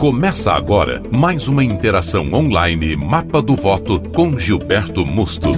Começa agora mais uma interação online Mapa do Voto com Gilberto Musto.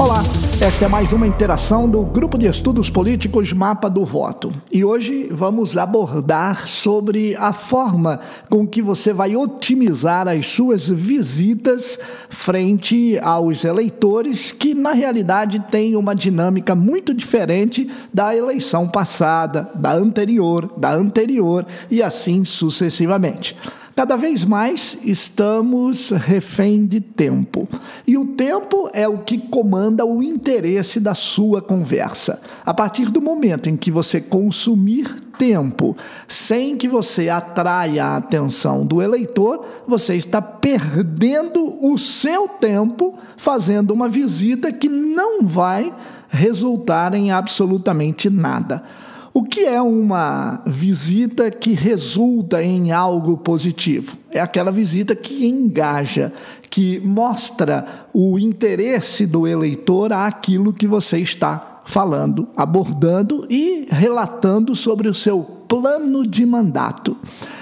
Olá, esta é mais uma interação do Grupo de Estudos Políticos Mapa do Voto. E hoje vamos abordar sobre a forma com que você vai otimizar as suas visitas frente aos eleitores, que na realidade têm uma dinâmica muito diferente da eleição passada, da anterior, da anterior e assim sucessivamente. Cada vez mais estamos refém de tempo. E o tempo é o que comanda o interesse da sua conversa. A partir do momento em que você consumir tempo sem que você atraia a atenção do eleitor, você está perdendo o seu tempo fazendo uma visita que não vai resultar em absolutamente nada. O que é uma visita que resulta em algo positivo? É aquela visita que engaja, que mostra o interesse do eleitor àquilo que você está falando, abordando e relatando sobre o seu plano de mandato.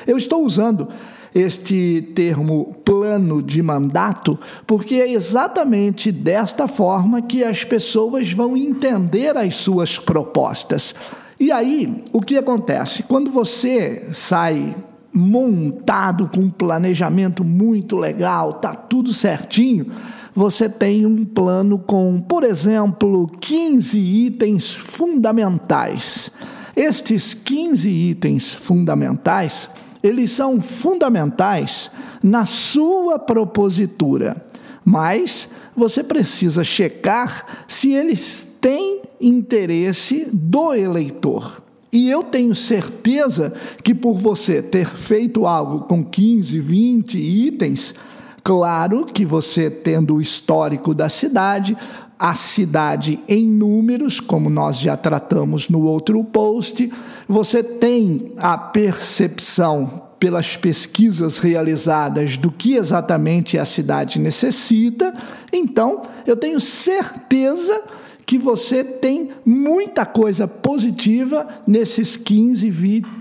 Eu estou usando este termo plano de mandato, porque é exatamente desta forma que as pessoas vão entender as suas propostas. E aí, o que acontece? Quando você sai montado com um planejamento muito legal, tá tudo certinho, você tem um plano com, por exemplo, 15 itens fundamentais. Estes 15 itens fundamentais, eles são fundamentais na sua propositura, mas você precisa checar se eles têm interesse do eleitor. E eu tenho certeza que por você ter feito algo com 15, 20 itens, claro que você tendo o histórico da cidade, a cidade em números, como nós já tratamos no outro post, você tem a percepção pelas pesquisas realizadas do que exatamente a cidade necessita, então eu tenho certeza que você tem muita coisa positiva nesses 15,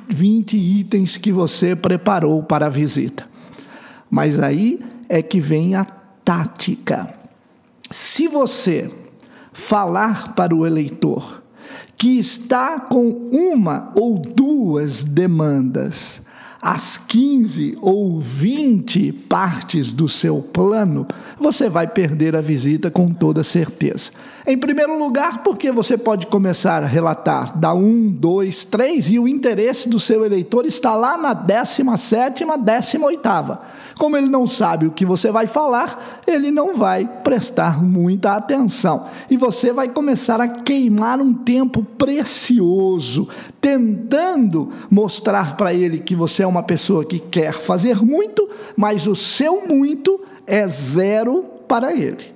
20 itens que você preparou para a visita. Mas aí é que vem a tática. Se você falar para o eleitor que está com uma ou duas demandas as 15 ou 20 partes do seu plano, você vai perder a visita com toda certeza. Em primeiro lugar, porque você pode começar a relatar da 1, 2, 3 e o interesse do seu eleitor está lá na 17, 18. Como ele não sabe o que você vai falar, ele não vai prestar muita atenção. E você vai começar a queimar um tempo precioso, tentando mostrar para ele que você é uma pessoa que quer fazer muito, mas o seu muito é zero para ele.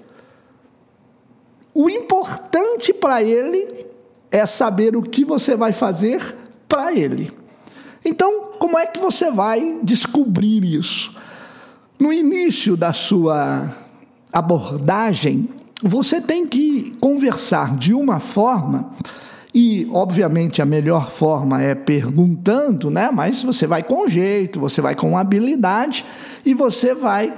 O importante para ele é saber o que você vai fazer para ele. Então, como é que você vai descobrir isso? No início da sua abordagem, você tem que conversar de uma forma e, obviamente, a melhor forma é perguntando, né? Mas você vai com jeito, você vai com habilidade e você vai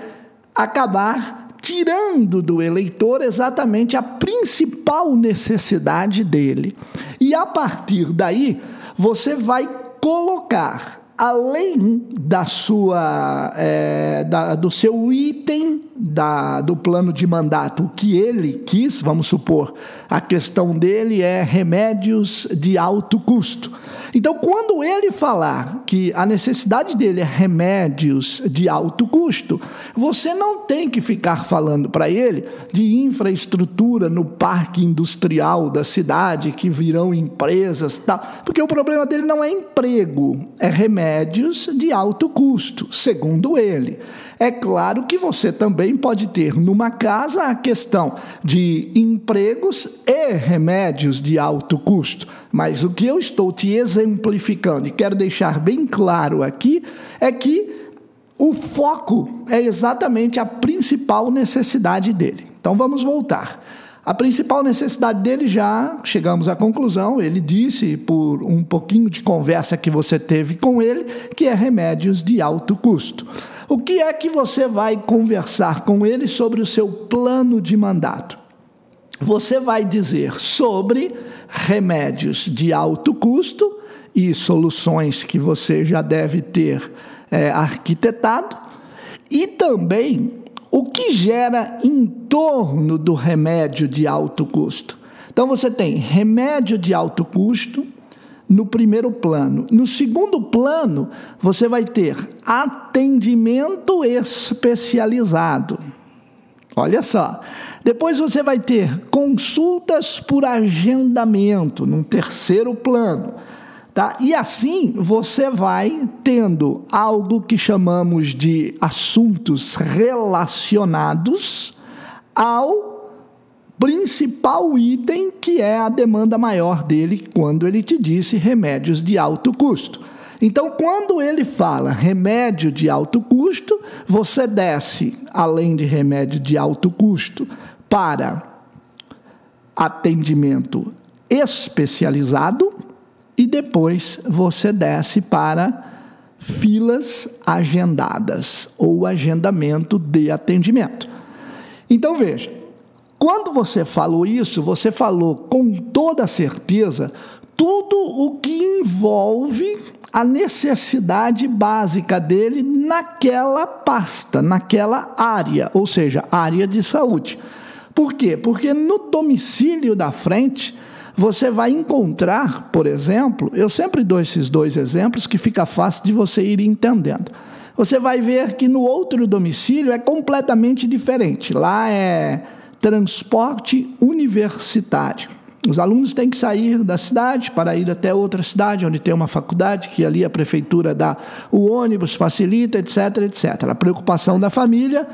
acabar tirando do eleitor exatamente a principal necessidade dele. E a partir daí, você vai colocar além da sua é, da, do seu item da, do plano de mandato, o que ele quis, vamos supor, a questão dele é remédios de alto custo. Então, quando ele falar que a necessidade dele é remédios de alto custo, você não tem que ficar falando para ele de infraestrutura no parque industrial da cidade, que virão empresas, tal, porque o problema dele não é emprego, é remédios de alto custo, segundo ele. É claro que você também pode ter numa casa a questão de empregos e remédios de alto custo, mas o que eu estou te exemplificando e quero deixar bem claro aqui é que o foco é exatamente a principal necessidade dele. Então vamos voltar. A principal necessidade dele já chegamos à conclusão, ele disse por um pouquinho de conversa que você teve com ele, que é remédios de alto custo. O que é que você vai conversar com ele sobre o seu plano de mandato? Você vai dizer sobre remédios de alto custo e soluções que você já deve ter é, arquitetado, e também o que gera em torno do remédio de alto custo. Então você tem remédio de alto custo no primeiro plano. No segundo plano, você vai ter atendimento especializado. Olha só. Depois você vai ter consultas por agendamento, num terceiro plano. Tá? E assim você vai tendo algo que chamamos de assuntos relacionados ao principal item que é a demanda maior dele quando ele te disse remédios de alto custo. Então, quando ele fala remédio de alto custo, você desce, além de remédio de alto custo, para atendimento especializado e depois você desce para filas agendadas ou agendamento de atendimento. Então veja, quando você falou isso, você falou com toda certeza tudo o que envolve a necessidade básica dele naquela pasta, naquela área, ou seja, área de saúde. Por quê? Porque no domicílio da frente, você vai encontrar, por exemplo, eu sempre dou esses dois exemplos que fica fácil de você ir entendendo. Você vai ver que no outro domicílio é completamente diferente. Lá é transporte universitário. Os alunos têm que sair da cidade para ir até outra cidade onde tem uma faculdade, que ali a prefeitura dá o ônibus, facilita, etc, etc. A preocupação da família,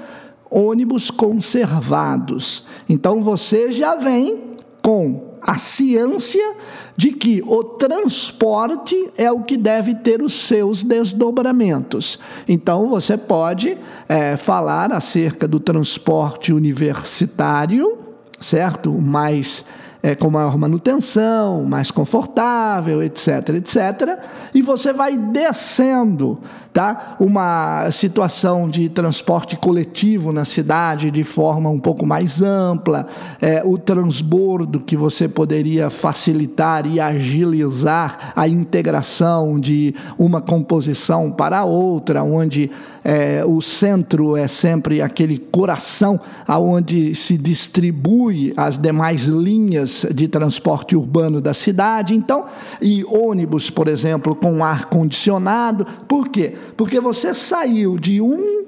ônibus conservados. Então você já vem com a ciência de que o transporte é o que deve ter os seus desdobramentos. Então, você pode é, falar acerca do transporte universitário, certo? Mais é, com maior manutenção, mais confortável, etc, etc. E você vai descendo, tá? Uma situação de transporte coletivo na cidade de forma um pouco mais ampla, é, o transbordo que você poderia facilitar e agilizar a integração de uma composição para outra, onde é, o centro é sempre aquele coração aonde se distribui as demais linhas de transporte urbano da cidade. Então, e ônibus, por exemplo, com ar condicionado. Por quê? Porque você saiu de um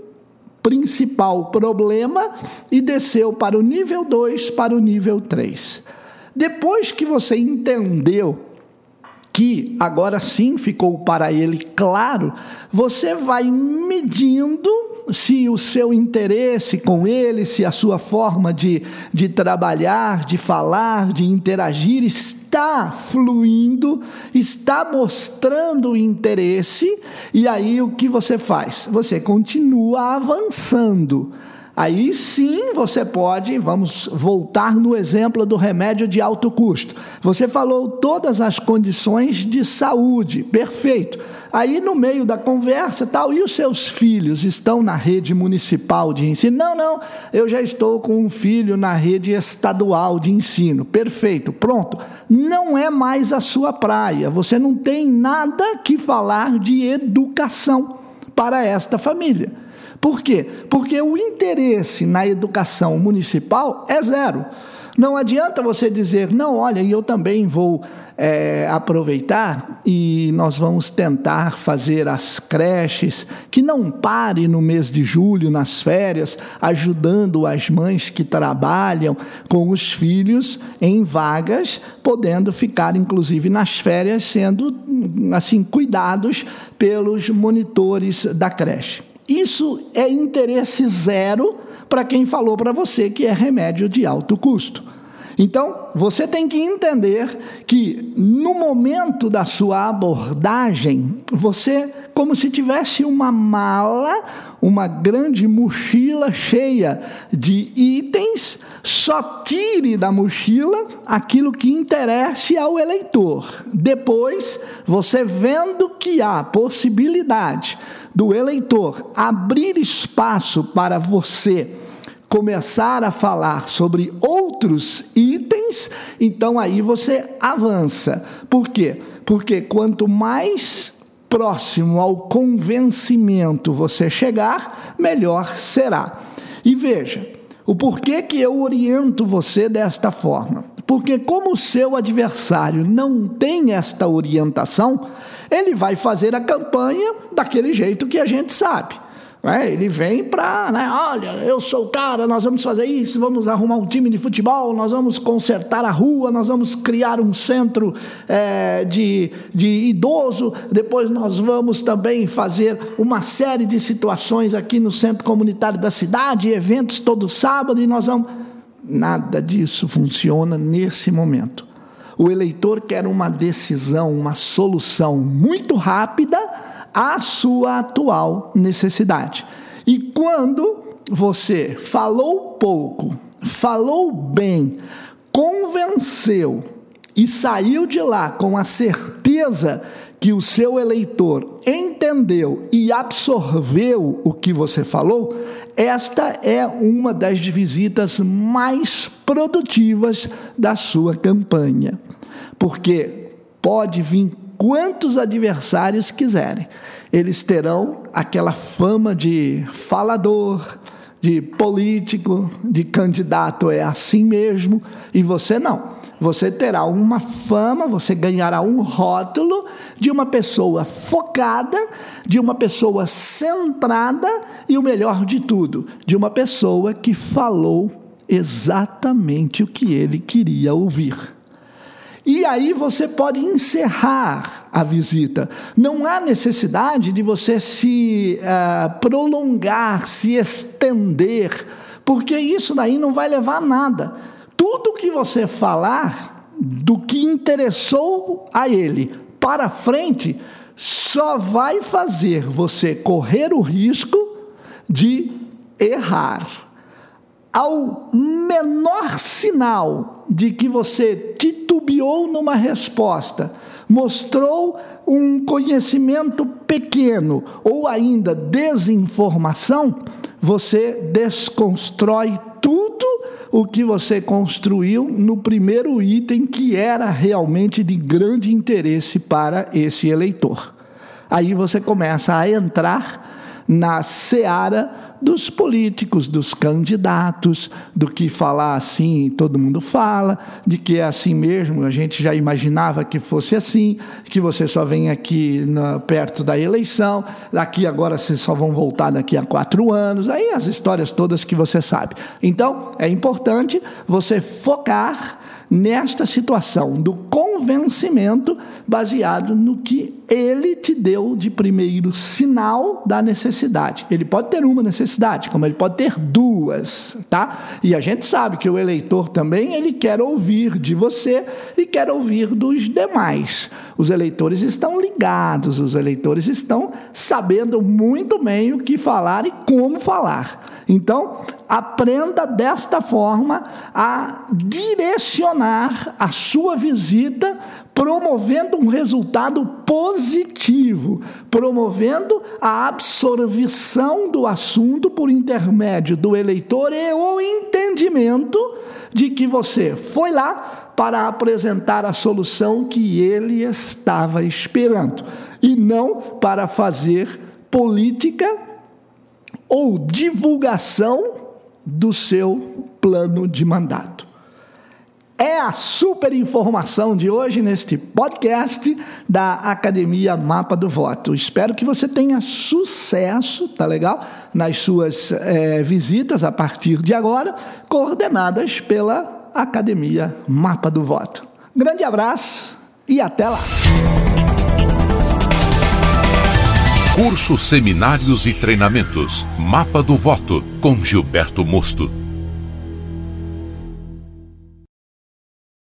principal problema e desceu para o nível 2, para o nível 3. Depois que você entendeu que agora sim ficou para ele claro, você vai medindo se o seu interesse com ele, se a sua forma de, de trabalhar, de falar, de interagir está fluindo, está mostrando interesse, e aí o que você faz? Você continua avançando Aí sim você pode, vamos voltar no exemplo do remédio de alto custo. Você falou todas as condições de saúde, perfeito. Aí no meio da conversa, tal, e os seus filhos estão na rede municipal de ensino? Não, não, eu já estou com um filho na rede estadual de ensino. Perfeito, pronto. Não é mais a sua praia. Você não tem nada que falar de educação para esta família. Por quê? Porque o interesse na educação municipal é zero. Não adianta você dizer, não, olha, eu também vou é, aproveitar e nós vamos tentar fazer as creches que não pare no mês de julho, nas férias, ajudando as mães que trabalham com os filhos em vagas, podendo ficar, inclusive, nas férias, sendo assim cuidados pelos monitores da creche. Isso é interesse zero para quem falou para você que é remédio de alto custo. Então, você tem que entender que no momento da sua abordagem, você como se tivesse uma mala, uma grande mochila cheia de itens, só tire da mochila aquilo que interesse ao eleitor. Depois, você vendo que há possibilidade do eleitor abrir espaço para você começar a falar sobre outros itens, então aí você avança. Por quê? Porque quanto mais próximo ao convencimento você chegar, melhor será. E veja, o porquê que eu oriento você desta forma? Porque como o seu adversário não tem esta orientação, ele vai fazer a campanha daquele jeito que a gente sabe. É, ele vem para, né, olha, eu sou o cara, nós vamos fazer isso, vamos arrumar um time de futebol, nós vamos consertar a rua, nós vamos criar um centro é, de, de idoso, depois nós vamos também fazer uma série de situações aqui no centro comunitário da cidade, eventos todo sábado, e nós vamos. Nada disso funciona nesse momento. O eleitor quer uma decisão, uma solução muito rápida à sua atual necessidade. E quando você falou pouco, falou bem, convenceu e saiu de lá com a certeza que o seu eleitor entendeu e absorveu o que você falou, esta é uma das visitas mais produtivas da sua campanha. Porque pode vir quantos adversários quiserem. Eles terão aquela fama de falador, de político, de candidato, é assim mesmo, e você não. Você terá uma fama, você ganhará um rótulo de uma pessoa focada, de uma pessoa centrada e o melhor de tudo, de uma pessoa que falou exatamente o que ele queria ouvir. E aí você pode encerrar a visita. Não há necessidade de você se uh, prolongar, se estender, porque isso daí não vai levar a nada. Tudo que você falar do que interessou a ele para frente só vai fazer você correr o risco de errar. Ao menor sinal de que você titubeou numa resposta, mostrou um conhecimento pequeno ou ainda desinformação, você desconstrói tudo o que você construiu no primeiro item que era realmente de grande interesse para esse eleitor. Aí você começa a entrar na seara dos políticos, dos candidatos, do que falar assim, todo mundo fala, de que é assim mesmo, a gente já imaginava que fosse assim, que você só vem aqui na, perto da eleição, daqui agora vocês só vão voltar daqui a quatro anos, aí as histórias todas que você sabe. Então, é importante você focar nesta situação do convencimento baseado no que ele te deu de primeiro sinal da necessidade. Ele pode ter uma necessidade, como ele pode ter duas, tá? E a gente sabe que o eleitor também ele quer ouvir de você e quer ouvir dos demais. Os eleitores estão ligados, os eleitores estão sabendo muito bem o que falar e como falar. Então, aprenda desta forma a direcionar a sua visita, promovendo um resultado positivo, promovendo a absorção do assunto por intermédio do eleitor e o entendimento de que você foi lá para apresentar a solução que ele estava esperando e não para fazer política ou divulgação do seu plano de mandato. É a super informação de hoje neste podcast da Academia Mapa do Voto. Espero que você tenha sucesso, tá legal? Nas suas é, visitas a partir de agora, coordenadas pela Academia Mapa do Voto. Grande abraço e até lá! Cursos, seminários e treinamentos. Mapa do Voto com Gilberto Mosto.